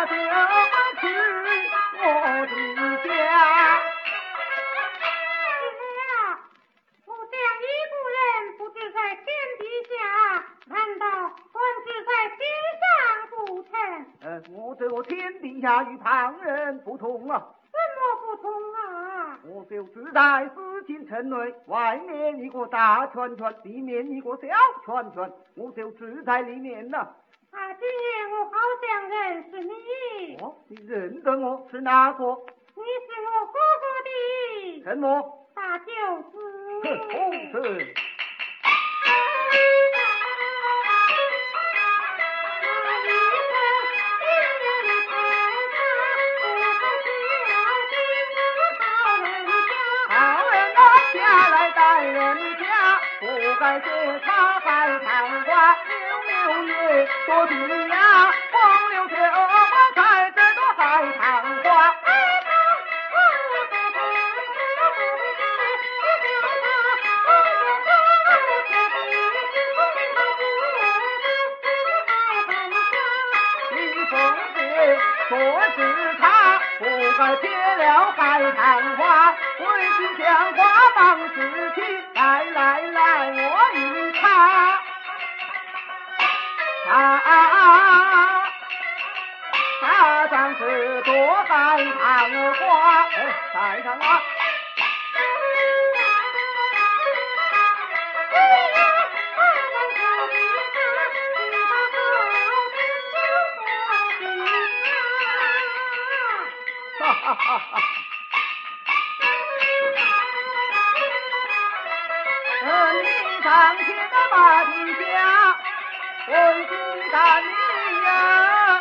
我的家？我这样一个人不知在天底下，难道在天上不成？呃，我这天底下与旁人不同啊。怎么不同啊？我就住在紫禁城内，外面一个大圈圈，里面一个小圈圈，我就住在里面了。啊，今夜我好像认识你。哦，你认得我是哪个？你是我哥哥的什么？大舅子。哼，哦是。好人啊，下来待人家，不该借茶海棠花，六月多地呀，光溜秋开这朵海棠花。李凤姐说是他不该撇了海棠花，为君将花放事情，来来来，我与是朵海棠花，哎，海棠花。哈哈哈哈！呃，你上前的马蹄下，为君干你呀，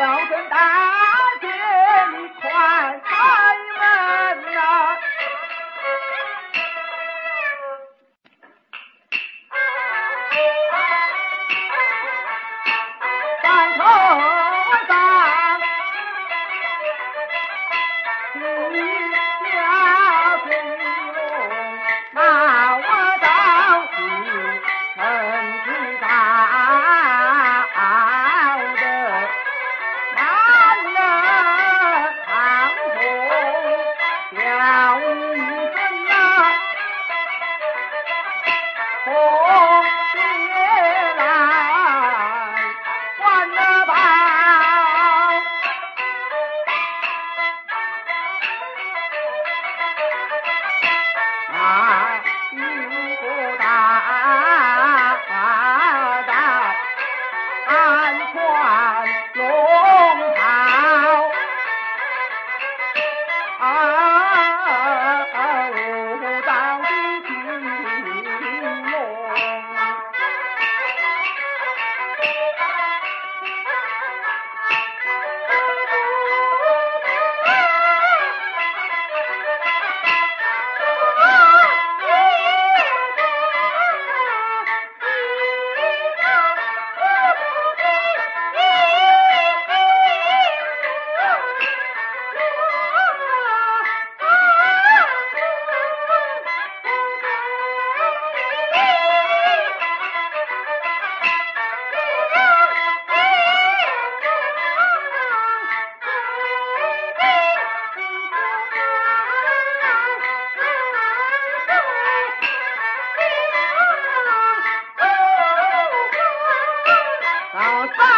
小声大姐，你快安穿 South.